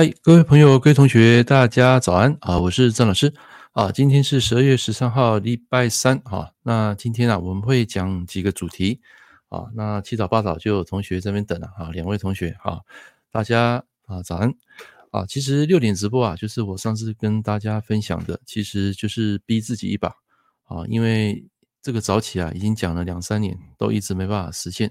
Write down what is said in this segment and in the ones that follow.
嗨，各位朋友、各位同学，大家早安啊！我是郑老师啊。今天是十二月十三号，礼拜三啊。那今天啊，我们会讲几个主题啊。那七早八早就有同学在这边等了啊。两位同学啊，大家啊早安啊。其实六点直播啊，就是我上次跟大家分享的，其实就是逼自己一把啊。因为这个早起啊，已经讲了两三年，都一直没办法实现。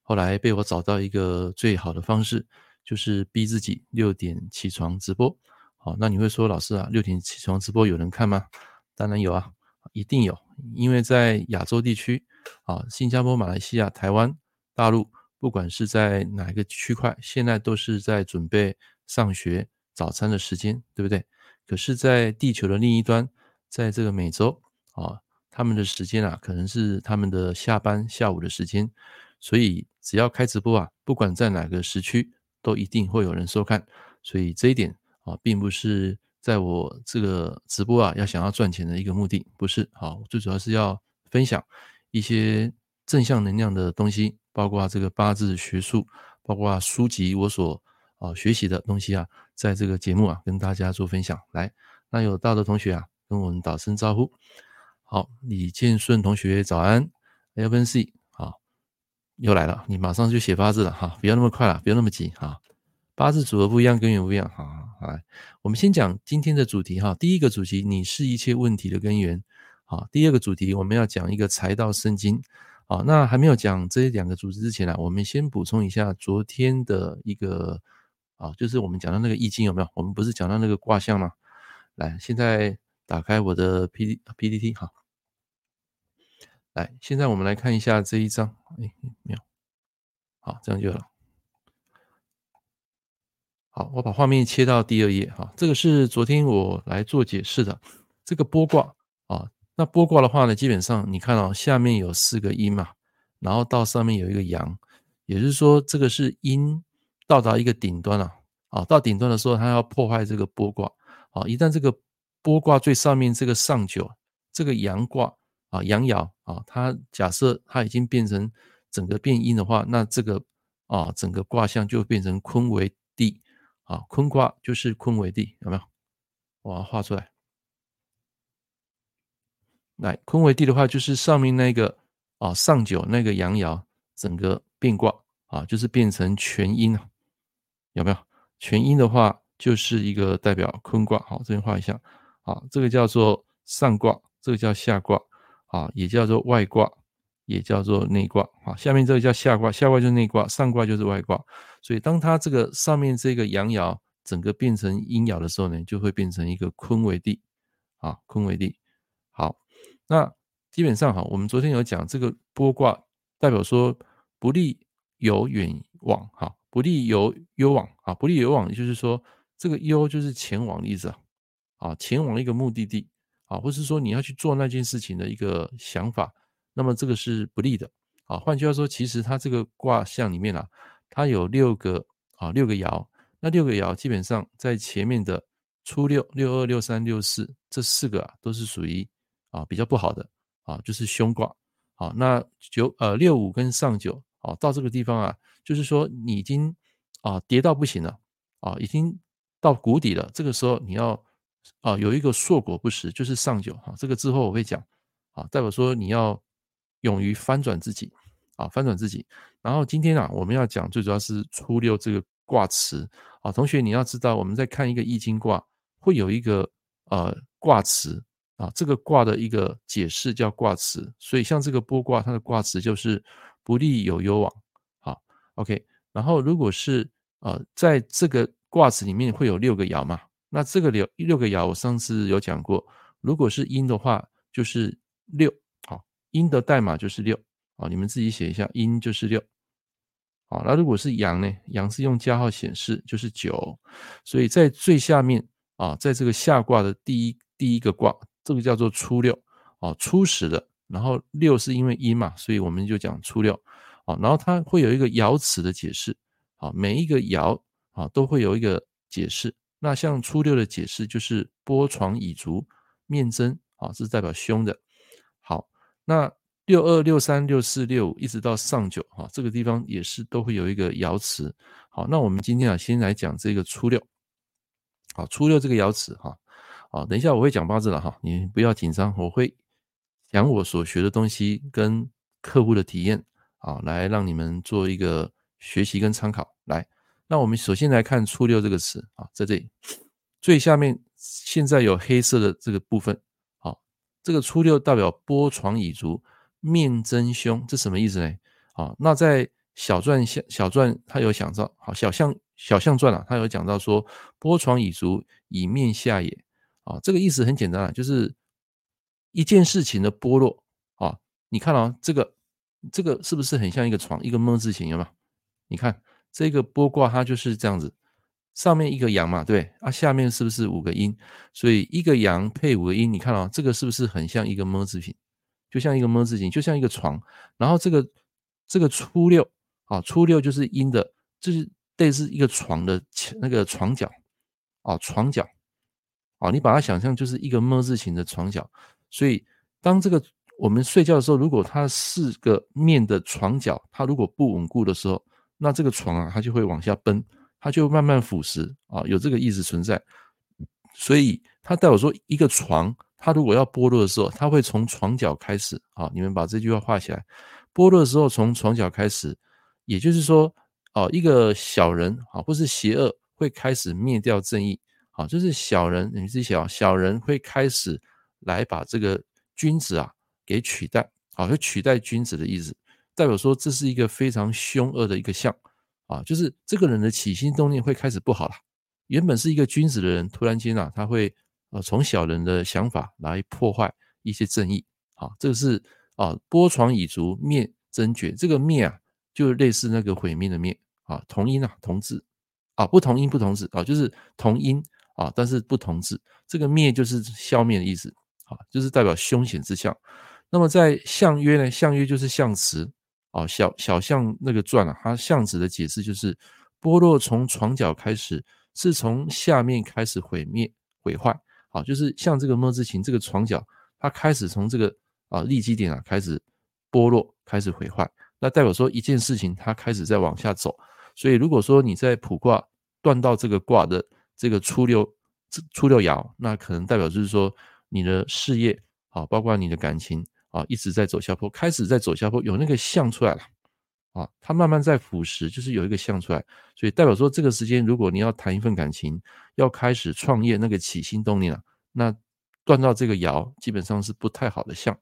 后来被我找到一个最好的方式。就是逼自己六点起床直播，好，那你会说老师啊，六点起床直播有人看吗？当然有啊，一定有，因为在亚洲地区啊，新加坡、马来西亚、台湾、大陆，不管是在哪个区块，现在都是在准备上学早餐的时间，对不对？可是，在地球的另一端，在这个美洲啊，他们的时间啊，可能是他们的下班下午的时间，所以只要开直播啊，不管在哪个时区。都一定会有人收看，所以这一点啊，并不是在我这个直播啊要想要赚钱的一个目的，不是。好，最主要是要分享一些正向能量的东西，包括这个八字学术，包括书籍我所啊学习的东西啊，在这个节目啊跟大家做分享。来，那有到的同学啊，跟我们打声招呼。好，李建顺同学早安，L N C。又来了，你马上就写八字了哈，不要那么快了，不要那么急哈。八字组合不一样，根源不一样哈。来，我们先讲今天的主题哈。第一个主题，你是一切问题的根源。好，第二个主题，我们要讲一个财道圣经。好，那还没有讲这两个主题之前呢，我们先补充一下昨天的一个啊，就是我们讲到那个易经有没有？我们不是讲到那个卦象吗？来，现在打开我的 P D P D T 哈。来，现在我们来看一下这一张。哎，没有，好，这样就了。好，我把画面切到第二页。哈，这个是昨天我来做解释的这个剥卦啊。那剥卦的话呢，基本上你看到下面有四个阴嘛，然后到上面有一个阳，也就是说这个是阴到达一个顶端了。啊，到顶端的时候，它要破坏这个剥卦。啊，一旦这个剥卦最上面这个上九，这个阳卦。啊，阳爻啊，它假设它已经变成整个变阴的话，那这个啊，整个卦象就变成坤为地啊，坤卦就是坤为地，有没有？我要画出来。来，坤为地的话，就是上面那个啊，上九那个阳爻，整个变卦啊，就是变成全阴了，有没有？全阴的话，就是一个代表坤卦。好，这边画一下。啊，这个叫做上卦，这个叫下卦。啊，也叫做外卦，也叫做内卦。啊，下面这个叫下卦，下卦就是内卦，上卦就是外卦。所以，当它这个上面这个阳爻整个变成阴爻的时候呢，就会变成一个坤为地。啊，坤为地。好，那基本上哈，我们昨天有讲这个剥卦，代表说不利有远往，哈，不利有攸往，啊，不利有往，就是说这个攸就是前往的意思，啊，前往一个目的地。啊，或是说你要去做那件事情的一个想法，那么这个是不利的。啊，换句话说，其实它这个卦象里面啊，它有六个啊六个爻，那六个爻基本上在前面的初六、六二、六三、六四这四个啊，都是属于啊比较不好的啊，就是凶卦。好，那九呃六五跟上九，啊到这个地方啊，就是说你已经啊跌到不行了，啊已经到谷底了，这个时候你要。啊，有一个硕果不实，就是上九哈，这个之后我会讲啊，代表说你要勇于翻转自己啊，翻转自己。然后今天啊，我们要讲最主要是初六这个卦辞啊，同学你要知道，我们在看一个易经卦，会有一个呃卦辞啊，这个卦的一个解释叫卦辞，所以像这个剥卦，它的卦辞就是不利有攸往，好，OK。然后如果是呃在这个卦辞里面会有六个爻嘛。那这个六六个爻，我上次有讲过，如果是阴的话，就是六，好，阴的代码就是六，啊，你们自己写一下，阴就是六，好，那如果是阳呢？阳是用加号显示，就是九，所以在最下面啊，在这个下卦的第一第一个卦，这个叫做初六，啊，初始的，然后六是因为阴嘛，所以我们就讲初六，啊，然后它会有一个爻辞的解释，啊，每一个爻啊都会有一个解释。那像初六的解释就是波床以足，面针啊，是代表凶的。好，那六二、六三、六四、六五一直到上九啊，这个地方也是都会有一个爻辞。好，那我们今天啊，先来讲这个初六。好，初六这个爻辞哈，好，等一下我会讲八字了哈，你不要紧张，我会讲我所学的东西跟客户的体验啊，来让你们做一个学习跟参考。来，那我们首先来看初六这个词啊，在这里最下面现在有黑色的这个部分，好，这个初六代表波床以足，面争凶，这什么意思呢？好，那在小传小小传他有讲到，好，小象小象传啊，他有讲到说，波床以足以面下也，啊，这个意思很简单啊，就是一件事情的剥落啊，你看啊，这个这个是不是很像一个床，一个么字形，有没有？你看这个波卦，它就是这样子，上面一个阳嘛，对，啊，下面是不是五个阴？所以一个阳配五个阴，你看啊，这个是不是很像一个么字形？就像一个么字形，就像一个床，然后这个这个初六。啊，初六就是阴的，就是类似一个床的那个床角，啊，床角，啊，你把它想象就是一个么字形的床角，所以当这个我们睡觉的时候，如果它四个面的床角，它如果不稳固的时候，那这个床啊，它就会往下崩，它就慢慢腐蚀，啊，有这个意思存在，所以它代表说一个床，它如果要剥落的时候，它会从床脚开始，啊，你们把这句话画起来，剥落的时候从床脚开始。也就是说，哦，一个小人啊，或是邪恶会开始灭掉正义，啊，就是小人，你们自己想，小人会开始来把这个君子啊给取代，啊，就取代君子的意思，代表说这是一个非常凶恶的一个象，啊，就是这个人的起心动念会开始不好了。原本是一个君子的人，突然间啊，他会呃从小人的想法来破坏一些正义，啊，这个是啊波床蚁足灭真绝，这个灭啊。就类似那个毁灭的灭啊，同音啊，同字啊，不同音不同字啊，就是同音啊，但是不同字。这个灭就是消灭的意思啊，就是代表凶险之象。那么在相约呢，相约就是相辞哦，小小象那个传啊，它象子的解释就是剥落从床脚开始，是从下面开始毁灭毁坏啊，就是像这个莫字形这个床脚，它开始从这个啊立基点啊开始剥落，开始毁坏。那代表说一件事情它开始在往下走，所以如果说你在卜卦断到这个卦的这个初六初六爻，那可能代表就是说你的事业啊，包括你的感情啊，一直在走下坡，开始在走下坡，有那个相出来了啊，它慢慢在腐蚀，就是有一个相出来，所以代表说这个时间如果你要谈一份感情，要开始创业，那个起心动念啊，那断到这个爻基本上是不太好的相。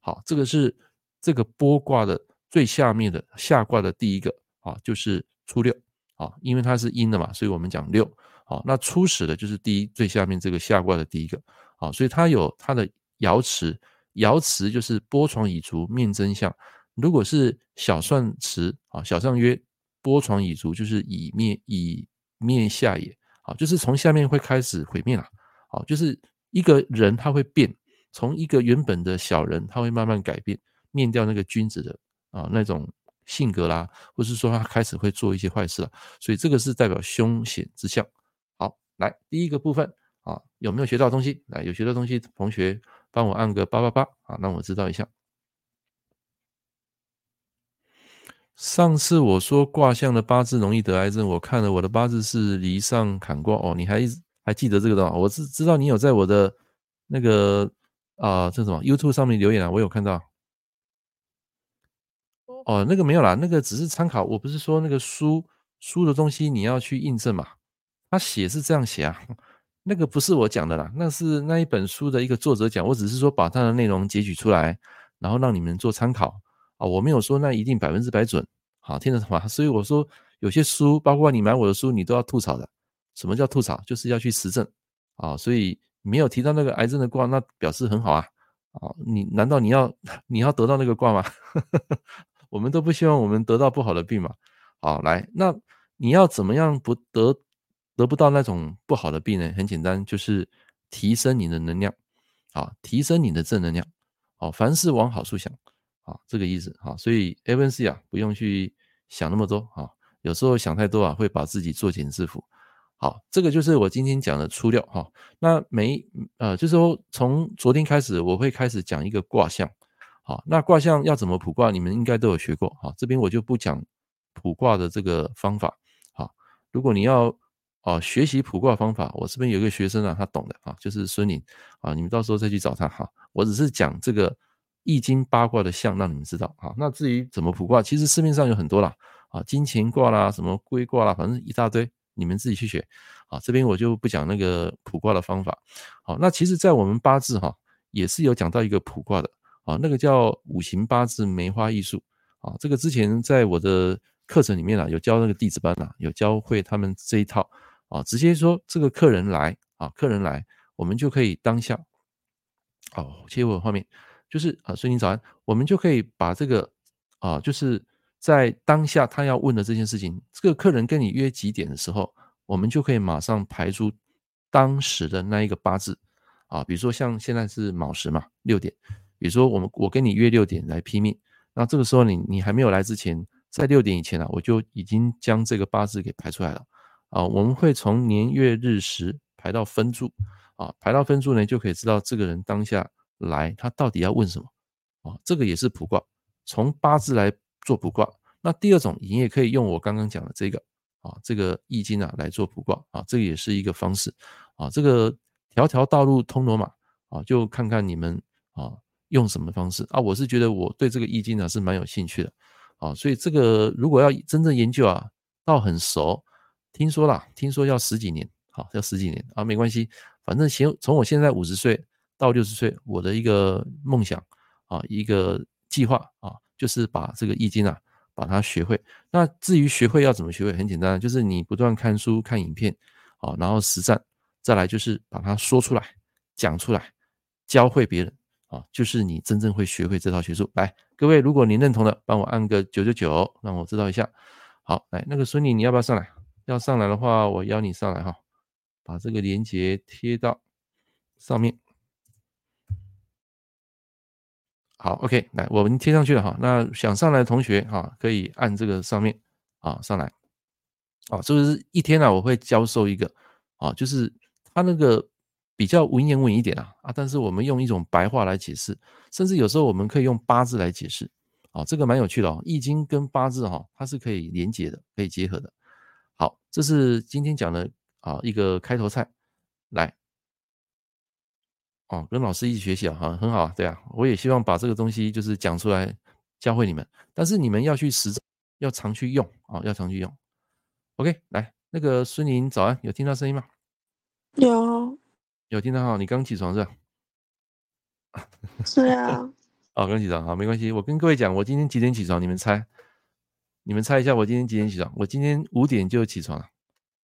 好，这个是这个剥卦的。最下面的下卦的第一个啊，就是初六啊，因为它是阴的嘛，所以我们讲六啊。那初始的就是第一最下面这个下卦的第一个啊，所以它有它的爻辞，爻辞就是波床已足面真相。如果是小算辞啊，小象曰波床已足就是以面以面下也好，就是从下面会开始毁灭了好，就是一个人他会变，从一个原本的小人他会慢慢改变，灭掉那个君子的。啊，那种性格啦，或是说他开始会做一些坏事了，所以这个是代表凶险之象。好，来第一个部分啊，有没有学到东西？来，有学到东西，同学帮我按个八八八啊，让我知道一下。上次我说卦象的八字容易得癌症，我看了我的八字是离上坎卦哦，你还还记得这个的吗？我是知道你有在我的那个啊，这什么 YouTube 上面留言啊，我有看到。哦，那个没有啦，那个只是参考。我不是说那个书书的东西你要去印证嘛？他写是这样写啊，那个不是我讲的啦，那是那一本书的一个作者讲。我只是说把他的内容截取出来，然后让你们做参考啊。我没有说那一定百分之百准，好，听得懂吗？所以我说有些书，包括你买我的书，你都要吐槽的。什么叫吐槽？就是要去实证啊。所以没有提到那个癌症的卦，那表示很好啊。啊，你难道你要你要得到那个卦吗？我们都不希望我们得到不好的病嘛。好，来，那你要怎么样不得得不到那种不好的病呢？很简单，就是提升你的能量，啊，提升你的正能量，好，凡事往好处想，啊，这个意思，啊，所以 A、B、C 啊，不用去想那么多，啊，有时候想太多啊，会把自己作茧自缚。好，这个就是我今天讲的初六，哈，那每呃，就是说从昨天开始，我会开始讲一个卦象。好，那卦象要怎么卜卦？你们应该都有学过。哈，这边我就不讲卜卦的这个方法。好，如果你要哦学习卜卦方法，我这边有一个学生啊，他懂的啊，就是孙宁啊，你们到时候再去找他哈。我只是讲这个易经八卦的象，让你们知道啊。那至于怎么卜卦，其实市面上有很多啦啊，金钱卦啦，什么龟卦啦，反正一大堆，你们自己去学啊。这边我就不讲那个卜卦的方法。好，那其实，在我们八字哈，也是有讲到一个卜卦的啊，那个叫五行八字梅花易数啊。这个之前在我的课程里面啊，有教那个弟子班啊，有教会他们这一套啊，直接说这个客人来啊，客人来，我们就可以当下，哦，切换画面，就是啊，孙宁早安，我们就可以把这个啊，就是在当下他要问的这件事情，这个客人跟你约几点的时候，我们就可以马上排出当时的那一个八字啊，比如说像现在是卯时嘛，六点，比如说我们我跟你约六点来批命，那这个时候你你还没有来之前。在六点以前啊，我就已经将这个八字给排出来了啊。我们会从年月日时排到分柱啊，排到分柱呢，就可以知道这个人当下来他到底要问什么啊。这个也是卜卦，从八字来做卜卦。那第二种，你也可以用我刚刚讲的这个啊，这个易经啊来做卜卦啊，这个也是一个方式啊。这个条条道路通罗马啊，就看看你们啊用什么方式啊。我是觉得我对这个易经呢是蛮有兴趣的。啊，所以这个如果要真正研究啊，到很熟，听说啦，听说要十几年，好，要十几年啊，没关系，反正行从我现在五十岁到六十岁，我的一个梦想啊，一个计划啊，就是把这个易经啊，把它学会。那至于学会要怎么学会，很简单，就是你不断看书、看影片，啊，然后实战，再来就是把它说出来、讲出来，教会别人。啊，就是你真正会学会这套学术。来，各位，如果您认同的，帮我按个九九九，让我知道一下。好，来，那个孙女，你要不要上来？要上来的话，我邀你上来哈，把这个链接贴到上面。好，OK，来，我们贴上去了哈。那想上来的同学哈，可以按这个上面啊上来。啊，是不是一天呢？我会教授一个啊，就是他那个。比较文言文一点啊啊，但是我们用一种白话来解释，甚至有时候我们可以用八字来解释，啊，这个蛮有趣的哦。易经跟八字哈，它是可以连接的，可以结合的。好，这是今天讲的啊一个开头菜，来，哦，跟老师一起学习啊，哈，很好啊，对啊，我也希望把这个东西就是讲出来教会你们，但是你们要去实战，要常去用啊，要常去用。OK，来，那个孙宁早安，有听到声音吗？有。有听到哈？你刚起床是吧？是啊。哦，刚起床，好，没关系。我跟各位讲，我今天几点起床？你们猜？你们猜一下，我今天几点起床？我今天五点就起床了。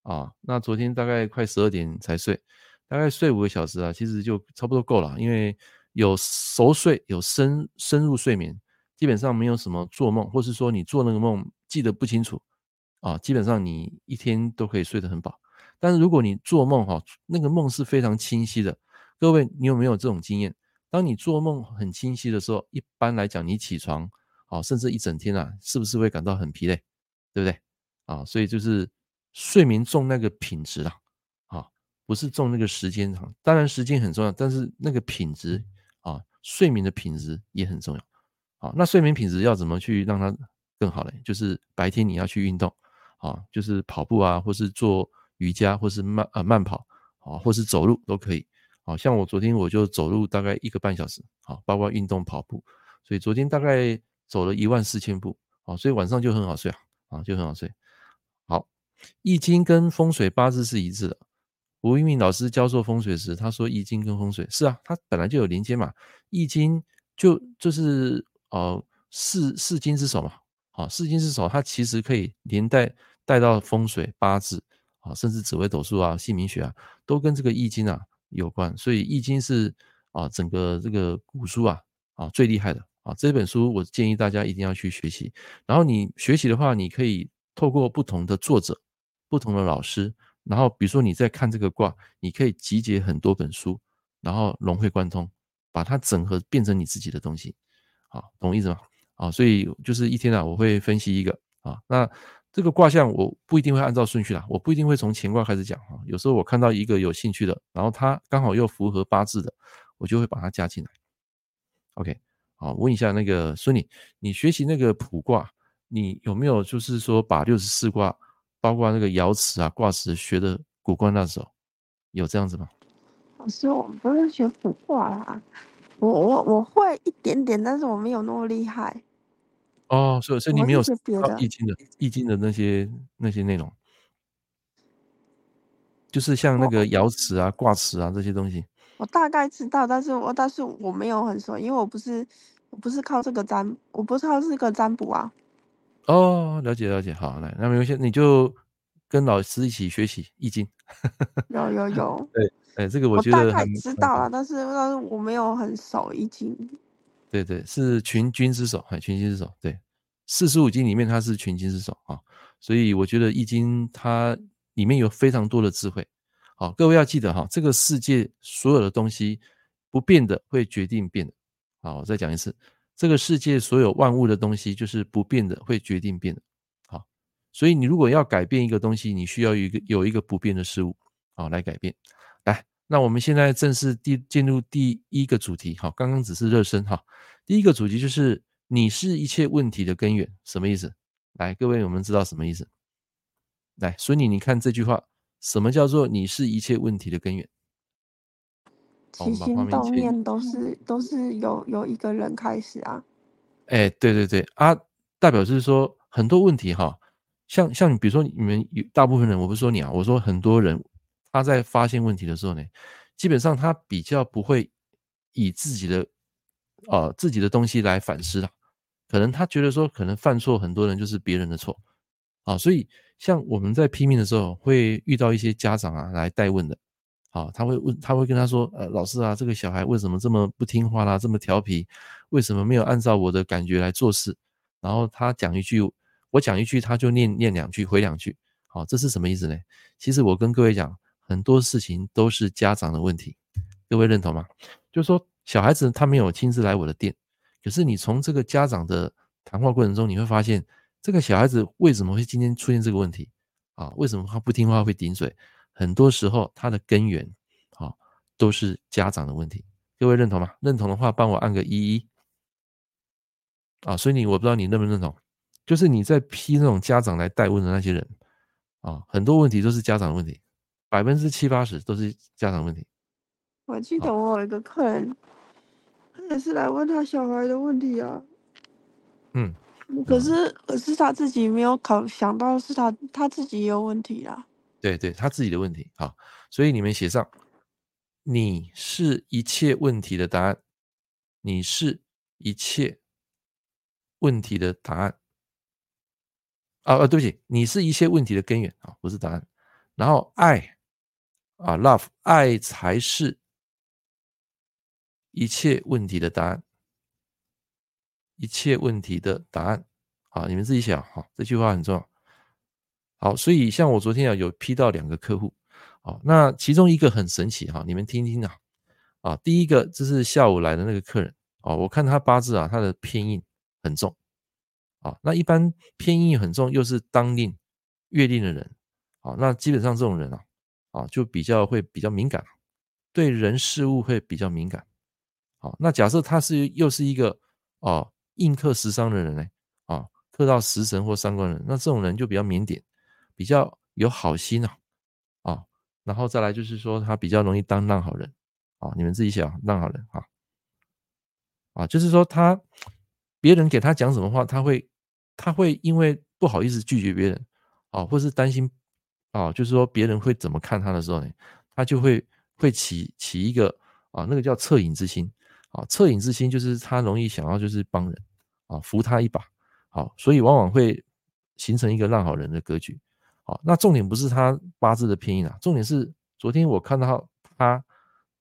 啊、那昨天大概快十二点才睡，大概睡五个小时啊，其实就差不多够了。因为有熟睡，有深深入睡眠，基本上没有什么做梦，或是说你做那个梦记得不清楚啊，基本上你一天都可以睡得很饱。但是如果你做梦哈，那个梦是非常清晰的。各位，你有没有这种经验？当你做梦很清晰的时候，一般来讲，你起床啊，甚至一整天啊，是不是会感到很疲累？对不对？啊，所以就是睡眠重那个品质啦，啊，不是重那个时间长。当然时间很重要，但是那个品质啊，睡眠的品质也很重要。啊，那睡眠品质要怎么去让它更好呢？就是白天你要去运动啊，就是跑步啊，或是做。瑜伽或是慢啊慢跑啊，或是走路都可以。好像我昨天我就走路大概一个半小时，好，包括运动跑步，所以昨天大概走了一万四千步，啊，所以晚上就很好睡啊，啊，就很好睡。好，易经跟风水八字是一致的。吴一鸣老师教授风水时，他说易经跟风水是啊，它本来就有连接嘛。易经就就是呃四四经之首嘛，啊，四经之首，它其实可以连带带到风水八字。啊，甚至紫微斗数啊、姓名学啊，都跟这个易经啊有关。所以易经是啊，整个这个古书啊啊最厉害的啊。这本书我建议大家一定要去学习。然后你学习的话，你可以透过不同的作者、不同的老师，然后比如说你在看这个卦，你可以集结很多本书，然后融会贯通，把它整合变成你自己的东西。好，懂我意思吗？啊，所以就是一天啊，我会分析一个啊，那。这个卦象我不一定会按照顺序啦，我不一定会从乾卦开始讲哈。有时候我看到一个有兴趣的，然后它刚好又符合八字的，我就会把它加进来。OK，好，问一下那个孙女，你学习那个卜卦，你有没有就是说把六十四卦包括那个爻辞啊、卦辞学的古观那时候，有这样子吗？老师，我不是学卜卦啦，我我我会一点点，但是我没有那么厉害。哦，所以所以你没有学别的易经的易经的那些那些内容，就是像那个爻辞啊、卦辞啊这些东西。我大概知道，但是我但是我没有很熟，因为我不是我不是靠这个占，我不是靠这个占卜啊。哦，了解了解，好，来，那没关系，你就跟老师一起学习易经。有有有，对，哎，这个我觉得我大概知道了，但是但是我没有很熟易经。对对，是群经之首，哎群经之首，对，四书五经里面它是群经之首啊，所以我觉得易经它里面有非常多的智慧。好，各位要记得哈，这个世界所有的东西不变的会决定变的。好，我再讲一次，这个世界所有万物的东西就是不变的会决定变的。好，所以你如果要改变一个东西，你需要有一个有一个不变的事物，好来改变。来，那我们现在正式第进入第一个主题。好，刚刚只是热身哈。第一个主题就是你是一切问题的根源，什么意思？来，各位，我们知道什么意思？来，所以你看这句话。什么叫做你是一切问题的根源？起心动念都是都是由由一个人开始啊。哎，对对对啊，代表就是说很多问题哈，像像你比如说你们有大部分人，我不是说你啊，我说很多人他在发现问题的时候呢，基本上他比较不会以自己的呃自己的东西来反思了，可能他觉得说可能犯错很多人就是别人的错啊，所以。像我们在拼命的时候，会遇到一些家长啊来代问的，好，他会问，他会跟他说，呃，老师啊，这个小孩为什么这么不听话啦，这么调皮，为什么没有按照我的感觉来做事？然后他讲一句，我讲一句，他就念念两句，回两句，好，这是什么意思呢？其实我跟各位讲，很多事情都是家长的问题，各位认同吗？就是说，小孩子他没有亲自来我的店，可是你从这个家长的谈话过程中，你会发现。这个小孩子为什么会今天出现这个问题啊？为什么他不听话会顶嘴？很多时候他的根源啊都是家长的问题。各位认同吗？认同的话，帮我按个一一啊。所以你我不知道你认不认同，就是你在批那种家长来代问的那些人啊，很多问题都是家长的问题，百分之七八十都是家长问题。我记得我有一个客人，他也是来问他小孩的问题啊。嗯。可是，可是他自己没有考想到是他他自己也有问题啦。对对，他自己的问题。好，所以你们写上，你是一切问题的答案，你是一切问题的答案。啊啊，对不起，你是一切问题的根源啊，不是答案。然后爱啊，love，爱才是一切问题的答案。一切问题的答案，啊，你们自己想，好，这句话很重要。好，所以像我昨天啊，有批到两个客户，啊，那其中一个很神奇哈，你们听听啊，啊，第一个就是下午来的那个客人，啊，我看他八字啊，他的偏印很重，啊，那一般偏印很重又是当令、月令的人，啊，那基本上这种人啊，啊，就比较会比较敏感，对人事物会比较敏感，好，那假设他是又是一个啊。印克食伤的人呢，啊，克到食神或伤官人，那这种人就比较腼腆，比较有好心啊，啊，然后再来就是说他比较容易当烂好人，啊，你们自己想烂好人啊，啊，就是说他别人给他讲什么话，他会他会因为不好意思拒绝别人，啊，或是担心啊，就是说别人会怎么看他的时候呢，他就会会起起一个啊，那个叫恻隐之心，啊，恻隐之心就是他容易想要就是帮人。啊，扶他一把，好，所以往往会形成一个烂好人的格局。好，那重点不是他八字的偏印啊，重点是昨天我看到他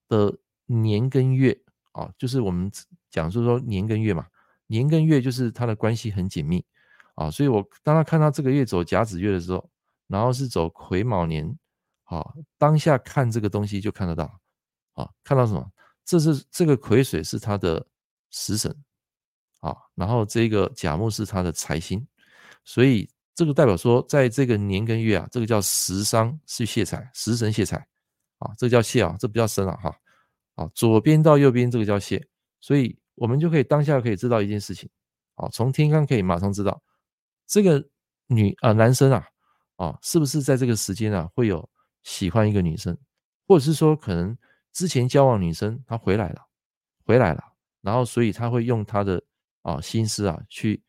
的年跟月啊，就是我们讲就是说年跟月嘛，年跟月就是他的关系很紧密啊，所以我当他看到这个月走甲子月的时候，然后是走癸卯年，啊，当下看这个东西就看得到，啊，看到什么？这是这个癸水是他的食神。啊，然后这个甲木是他的财星，所以这个代表说，在这个年跟月啊，这个叫食伤是泄财，食神泄财啊，这个叫泄啊，这比较深了哈。啊，左边到右边这个叫泄，所以我们就可以当下可以知道一件事情，啊，从天干可以马上知道，这个女啊男生啊，啊，是不是在这个时间啊会有喜欢一个女生，或者是说可能之前交往女生她回来了，回来了，然后所以他会用他的啊心思啊去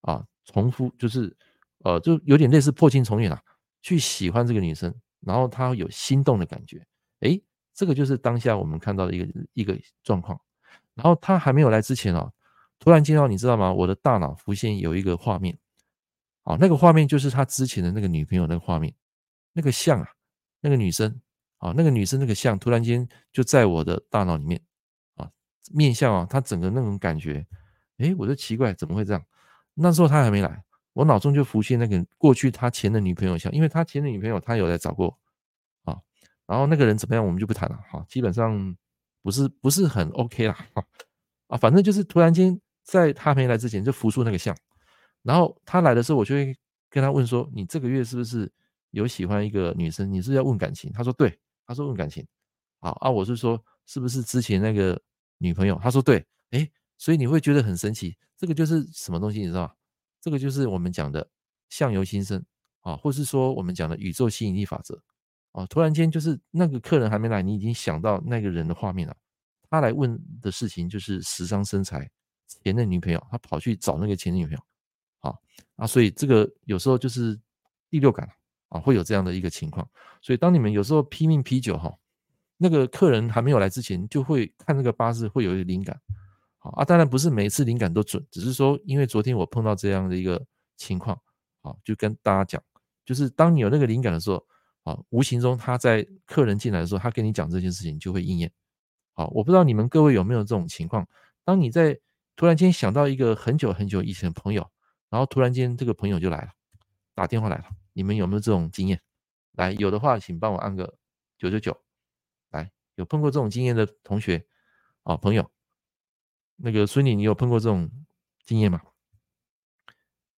啊重复，就是呃就有点类似破镜重圆啊，去喜欢这个女生，然后他有心动的感觉，诶，这个就是当下我们看到的一个一个状况。然后他还没有来之前啊，突然间到你知道吗？我的大脑浮现有一个画面。啊，那个画面就是他之前的那个女朋友那个画面，那个像啊，那个女生啊，那个女生那个像，突然间就在我的大脑里面啊，面相啊，他整个那种感觉，诶，我就奇怪怎么会这样？那时候他还没来，我脑中就浮现那个过去他前的女朋友像，因为他前的女朋友他有来找过啊，然后那个人怎么样我们就不谈了哈，基本上不是不是很 OK 啦啊，反正就是突然间在他没来之前就浮出那个像。然后他来的时候，我就会跟他问说：“你这个月是不是有喜欢一个女生？你是不是要问感情？”他说：“对。”他说：“问感情。”好啊，我是说，是不是之前那个女朋友？他说：“对。”诶，所以你会觉得很神奇。这个就是什么东西？你知道吗？这个就是我们讲的相由心生啊，或是说我们讲的宇宙吸引力法则啊。突然间，就是那个客人还没来，你已经想到那个人的画面了。他来问的事情就是时尚身材前的女朋友，他跑去找那个前的女朋友。啊啊，所以这个有时候就是第六感啊，会有这样的一个情况。所以当你们有时候拼命啤酒哈，那个客人还没有来之前，就会看那个八字会有一个灵感。啊，当然不是每次灵感都准，只是说因为昨天我碰到这样的一个情况，啊，就跟大家讲，就是当你有那个灵感的时候，啊，无形中他在客人进来的时候，他跟你讲这件事情就会应验。好，我不知道你们各位有没有这种情况，当你在突然间想到一个很久很久以前的朋友。然后突然间，这个朋友就来了，打电话来了。你们有没有这种经验？来，有的话，请帮我按个九九九。来，有碰过这种经验的同学啊，朋友，那个孙女，你有碰过这种经验吗？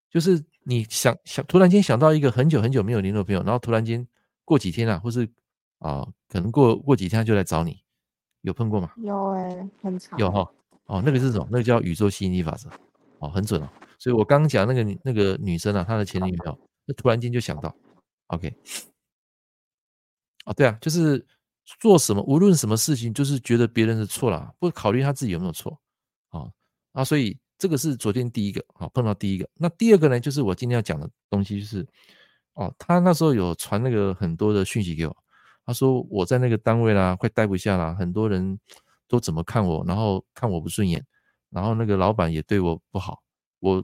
就是你想想，突然间想到一个很久很久没有联络的朋友，然后突然间过几天啊，或是啊，可能过过几天他就来找你，有碰过吗？有哎、欸，很长。有哈，哦，那个是什么？那个叫宇宙吸引力法则，哦，很准哦。所以我刚刚讲那个那个女生啊，她的前女友，那突然间就想到，OK，哦，对啊，就是做什么，无论什么事情，就是觉得别人的错了，不考虑他自己有没有错，啊，所以这个是昨天第一个啊碰到第一个，那第二个呢，就是我今天要讲的东西，就是哦，他那时候有传那个很多的讯息给我，他说我在那个单位啦，快待不下了，很多人都怎么看我，然后看我不顺眼，然后那个老板也对我不好。我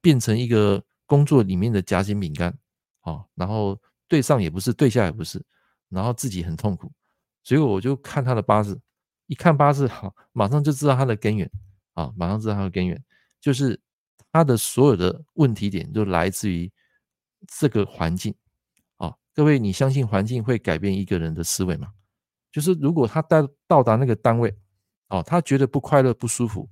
变成一个工作里面的夹心饼干，啊，然后对上也不是，对下也不是，然后自己很痛苦，所以我就看他的八字，一看八字，好，马上就知道他的根源，啊，马上知道他的根源，就是他的所有的问题点都来自于这个环境，啊，各位，你相信环境会改变一个人的思维吗？就是如果他到到达那个单位，哦，他觉得不快乐、不舒服。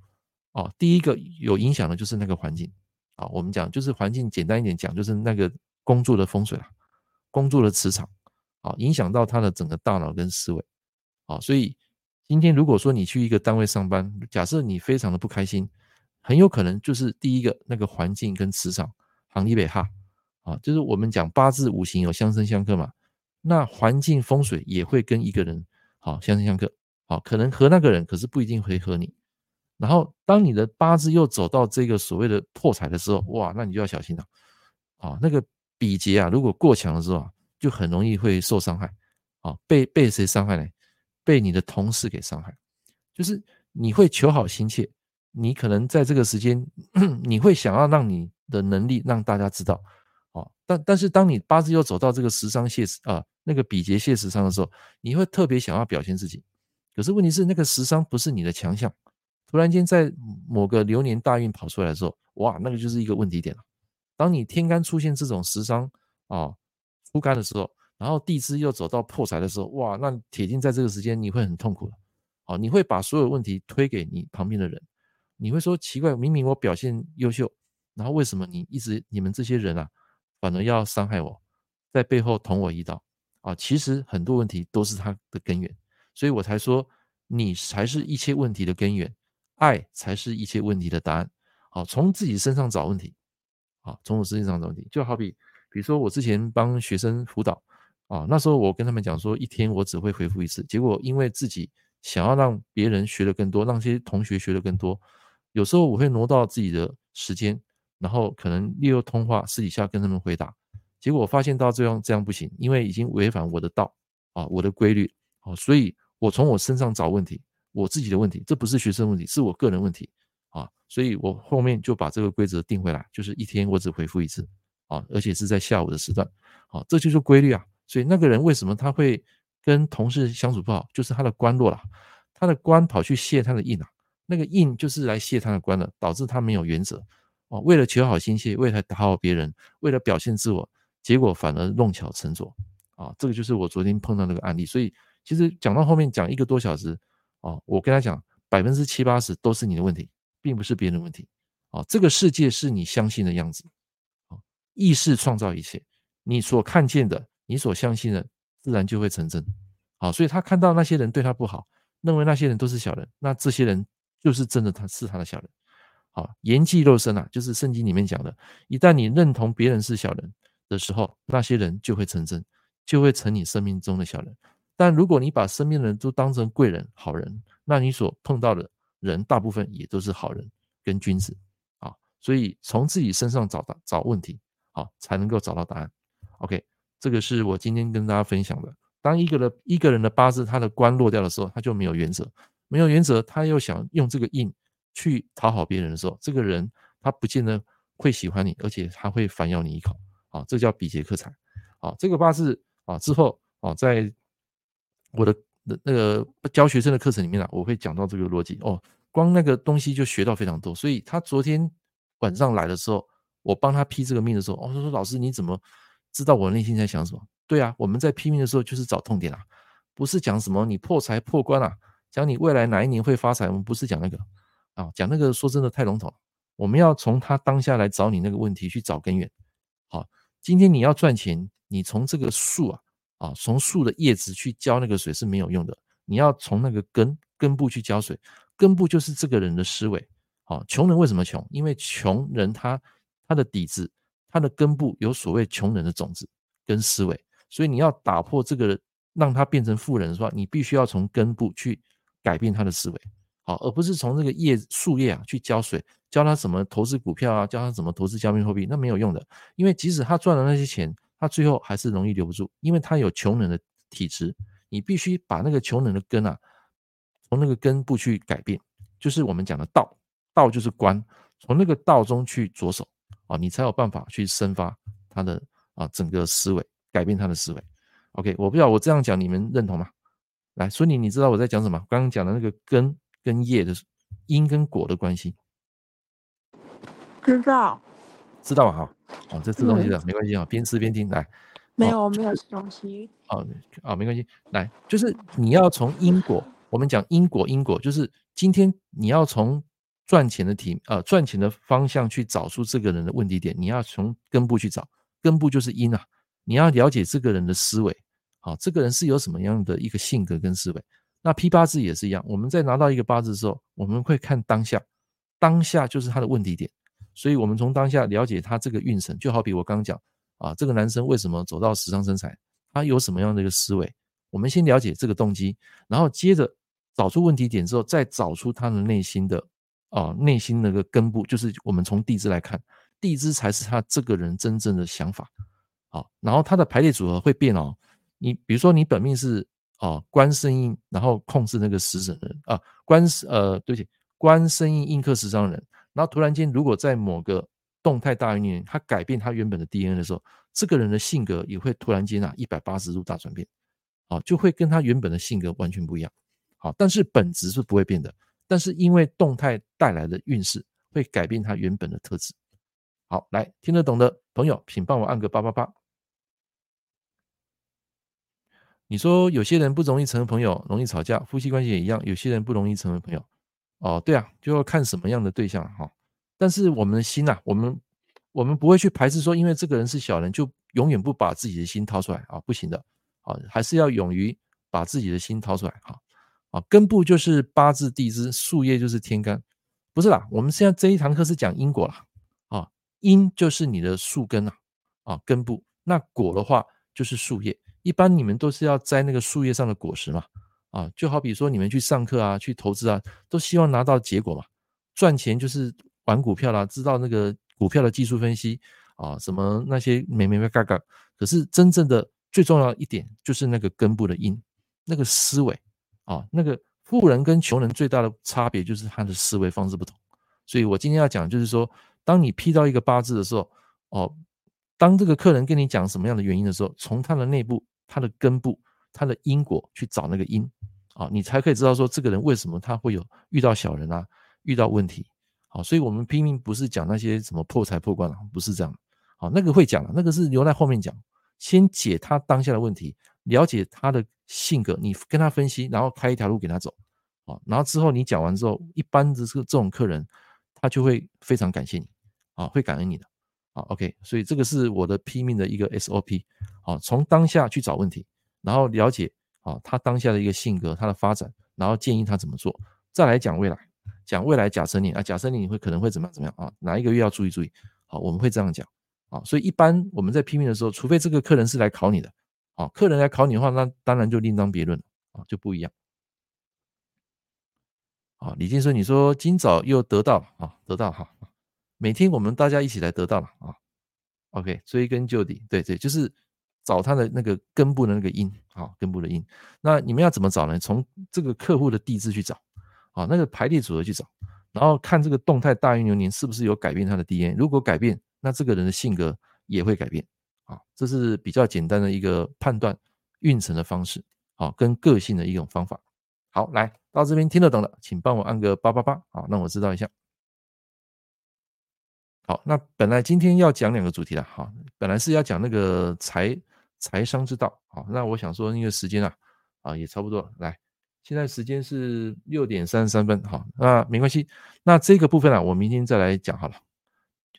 哦，第一个有影响的就是那个环境啊。我们讲就是环境，简单一点讲就是那个工作的风水啦，工作的磁场啊，影响到他的整个大脑跟思维啊。所以今天如果说你去一个单位上班，假设你非常的不开心，很有可能就是第一个那个环境跟磁场行里北哈啊，就是我们讲八字五行有相生相克嘛，那环境风水也会跟一个人好相生相克，好可能和那个人，可是不一定会和你。然后，当你的八字又走到这个所谓的破财的时候，哇，那你就要小心了啊！那个比劫啊，如果过强的时候啊，就很容易会受伤害啊。被被谁伤害呢？被你的同事给伤害。就是你会求好心切，你可能在这个时间，你会想要让你的能力让大家知道啊。但但是，当你八字又走到这个食伤泄啊，那个比劫泄食伤的时候，你会特别想要表现自己。可是问题是，那个食伤不是你的强项。突然间在某个流年大运跑出来的时候，哇，那个就是一个问题点了。当你天干出现这种食伤啊出干的时候，然后地支又走到破财的时候，哇，那铁定在这个时间你会很痛苦的。哦，你会把所有问题推给你旁边的人，你会说奇怪，明明我表现优秀，然后为什么你一直你们这些人啊，反而要伤害我，在背后捅我一刀啊？其实很多问题都是他的根源，所以我才说你才是一切问题的根源。爱才是一切问题的答案。好，从自己身上找问题。好，从我身上找问题，就好比比如说我之前帮学生辅导啊，那时候我跟他们讲说，一天我只会回复一次，结果因为自己想要让别人学得更多，让这些同学学得更多，有时候我会挪到自己的时间，然后可能利用通话私底下跟他们回答，结果发现到这样这样不行，因为已经违反我的道啊，我的规律啊，所以我从我身上找问题，我自己的问题，这不是学生问题，是我个人问题。啊，所以我后面就把这个规则定回来，就是一天我只回复一次，啊，而且是在下午的时段，啊，这就是规律啊。所以那个人为什么他会跟同事相处不好，就是他的官弱了，他的官跑去泄他的印啊，那个印就是来泄他的官的，导致他没有原则，啊，为了求好心切，为了讨好别人，为了表现自我，结果反而弄巧成拙，啊，这个就是我昨天碰到那个案例。所以其实讲到后面讲一个多小时，啊，我跟他讲百分之七八十都是你的问题。并不是别人的问题，啊，这个世界是你相信的样子，啊，意识创造一切，你所看见的，你所相信的，自然就会成真，好，所以他看到那些人对他不好，认为那些人都是小人，那这些人就是真的，他是他的小人，好，言既肉身啊，就是圣经里面讲的，一旦你认同别人是小人的时候，那些人就会成真，就会成你生命中的小人，但如果你把身边的人都当成贵人、好人，那你所碰到的。人大部分也都是好人跟君子啊，所以从自己身上找到找问题，好才能够找到答案。OK，这个是我今天跟大家分享的。当一个人一个人的八字他的官落掉的时候，他就没有原则，没有原则，他又想用这个印去讨好别人的时候，这个人他不见得会喜欢你，而且他会反咬你一口。啊，这叫比劫克财。啊，这个八字啊之后啊，在我的。那个教学生的课程里面啊，我会讲到这个逻辑哦。光那个东西就学到非常多，所以他昨天晚上来的时候，我帮他批这个命的时候，哦，他说老师你怎么知道我内心在想什么？对啊，我们在拼命的时候就是找痛点啊，不是讲什么你破财破官啊，讲你未来哪一年会发财，我们不是讲那个啊，讲那个说真的太笼统。我们要从他当下来找你那个问题去找根源。好，今天你要赚钱，你从这个树啊。啊，从树的叶子去浇那个水是没有用的，你要从那个根根部去浇水，根部就是这个人的思维。好，穷人为什么穷？因为穷人他他的底子，他的根部有所谓穷人的种子跟思维，所以你要打破这个，让他变成富人的话，你必须要从根部去改变他的思维，好，而不是从这个叶树叶啊去浇水，教他怎么投资股票啊，教他怎么投资加密货币，那没有用的，因为即使他赚了那些钱。他最后还是容易留不住，因为他有穷人的体质。你必须把那个穷人的根啊，从那个根部去改变，就是我们讲的道，道就是观，从那个道中去着手啊，你才有办法去生发他的啊整个思维，改变他的思维。OK，我不知道我这样讲你们认同吗？来，孙女，你知道我在讲什么？刚刚讲的那个根跟叶的因跟果的关系，知道，知道哈。哦，这吃东西的没关系啊，边吃边听来。没有，没有吃东西。哦，哦，没关系。来，就是你要从因果，我们讲因果，因果就是今天你要从赚钱的题，呃，赚钱的方向去找出这个人的问题点，你要从根部去找，根部就是因啊。你要了解这个人的思维，好，这个人是有什么样的一个性格跟思维。那批八字也是一样，我们在拿到一个八字的时候，我们会看当下，当下就是他的问题点。所以，我们从当下了解他这个运程，就好比我刚刚讲啊，这个男生为什么走到时尚身材，他有什么样的一个思维？我们先了解这个动机，然后接着找出问题点之后，再找出他的内心的啊，内心那个根部，就是我们从地支来看，地支才是他这个人真正的想法。好，然后他的排列组合会变哦。你比如说，你本命是啊官生印，然后控制那个食神人啊，官呃，对不起，官生印印克食伤人。然后突然间，如果在某个动态大运年，他改变他原本的 DNA 的时候，这个人的性格也会突然间啊一百八十度大转变，啊，就会跟他原本的性格完全不一样，好，但是本质是不会变的，但是因为动态带来的运势会改变他原本的特质。好，来听得懂的朋友，请帮我按个八八八。你说有些人不容易成为朋友，容易吵架，夫妻关系也一样，有些人不容易成为朋友。哦，对啊，就要看什么样的对象哈。但是我们的心呐，我们我们不会去排斥说，因为这个人是小人，就永远不把自己的心掏出来啊，不行的啊，还是要勇于把自己的心掏出来哈。根部就是八字地支，树叶就是天干，不是啦。我们现在这一堂课是讲因果啦，啊，因就是你的树根呐，啊根部，那果的话就是树叶。一般你们都是要摘那个树叶上的果实嘛，啊，就好比说你们去上课啊，去投资啊，都希望拿到结果嘛。赚钱就是玩股票啦，知道那个股票的技术分析啊，什么那些没没没嘎嘎。可是真正的最重要一点就是那个根部的因，那个思维啊，那个富人跟穷人最大的差别就是他的思维方式不同。所以我今天要讲就是说，当你批到一个八字的时候，哦，当这个客人跟你讲什么样的原因的时候，从他的内部。他的根部，他的因果去找那个因啊，你才可以知道说这个人为什么他会有遇到小人啊，遇到问题。好，所以我们拼命不是讲那些什么破财破官啊，不是这样。好，那个会讲，那个是留在后面讲。先解他当下的问题，了解他的性格，你跟他分析，然后开一条路给他走。啊，然后之后你讲完之后，一般的这这种客人，他就会非常感谢你，啊，会感恩你的。啊，OK，所以这个是我的拼命的一个 SOP。好，从当下去找问题，然后了解啊他当下的一个性格，他的发展，然后建议他怎么做，再来讲未来，讲未来假设你啊，假设你你会可能会怎么样怎么样啊？哪一个月要注意注意？好，我们会这样讲啊。所以一般我们在拼命的时候，除非这个客人是来考你的，啊，客人来考你的话，那当然就另当别论啊，就不一样。啊，李金生，你说今早又得到啊，得到哈。每天我们大家一起来得到了啊，OK，追根究底，对对，就是找他的那个根部的那个因啊，根部的因。那你们要怎么找呢？从这个客户的地支去找啊，那个排列组合去找，然后看这个动态大运流年是不是有改变他的 DNA。如果改变，那这个人的性格也会改变啊。这是比较简单的一个判断运程的方式啊，跟个性的一种方法。好，来到这边听得懂的，请帮我按个八八八啊，让我知道一下。好，那本来今天要讲两个主题的，好，本来是要讲那个财财商之道，好，那我想说那个时间啊，啊也差不多了，来，现在时间是六点三十三分，好，那没关系，那这个部分啊，我明天再来讲好了，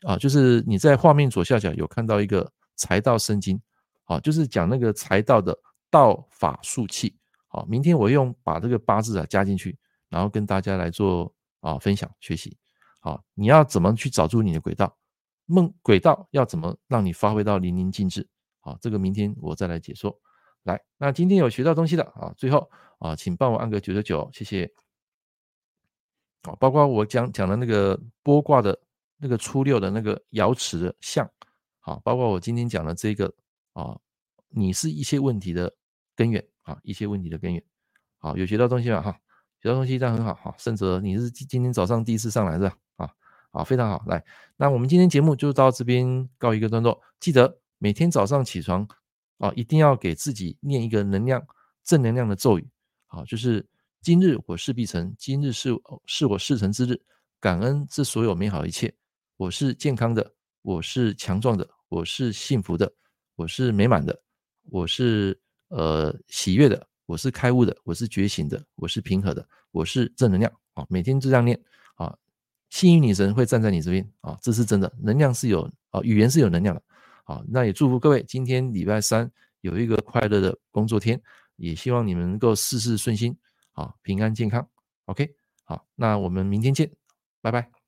啊，就是你在画面左下角有看到一个财道生金，好，就是讲那个财道的道法术器，好，明天我用把这个八字啊加进去，然后跟大家来做啊分享学习。好，你要怎么去找出你的轨道？梦轨道要怎么让你发挥到淋漓尽致？好，这个明天我再来解说。来，那今天有学到东西的啊，最后啊，请帮我按个九九九，谢谢。好，包括我讲讲的那个剥卦的那个初六的那个爻辞的象，啊，包括我今天讲的这个啊，你是一些问题的根源啊，一些问题的根源。好，有学到东西了哈。学到东西这样很好哈，胜哲，你是今天早上第一次上来是吧？啊，好，非常好。来，那我们今天节目就到这边告一个段落。记得每天早上起床啊，一定要给自己念一个能量正能量的咒语，好，就是今日我事必成，今日是是我事成之日，感恩这所有美好一切。我是健康的，我是强壮的，我是幸福的，我是美满的，我是呃喜悦的。我是开悟的，我是觉醒的，我是平和的，我是正能量啊！每天就这样念啊，幸运女神会站在你这边啊，这是真的，能量是有啊，语言是有能量的啊。那也祝福各位今天礼拜三有一个快乐的工作天，也希望你们能够事事顺心啊，平安健康。OK，好，那我们明天见，拜拜。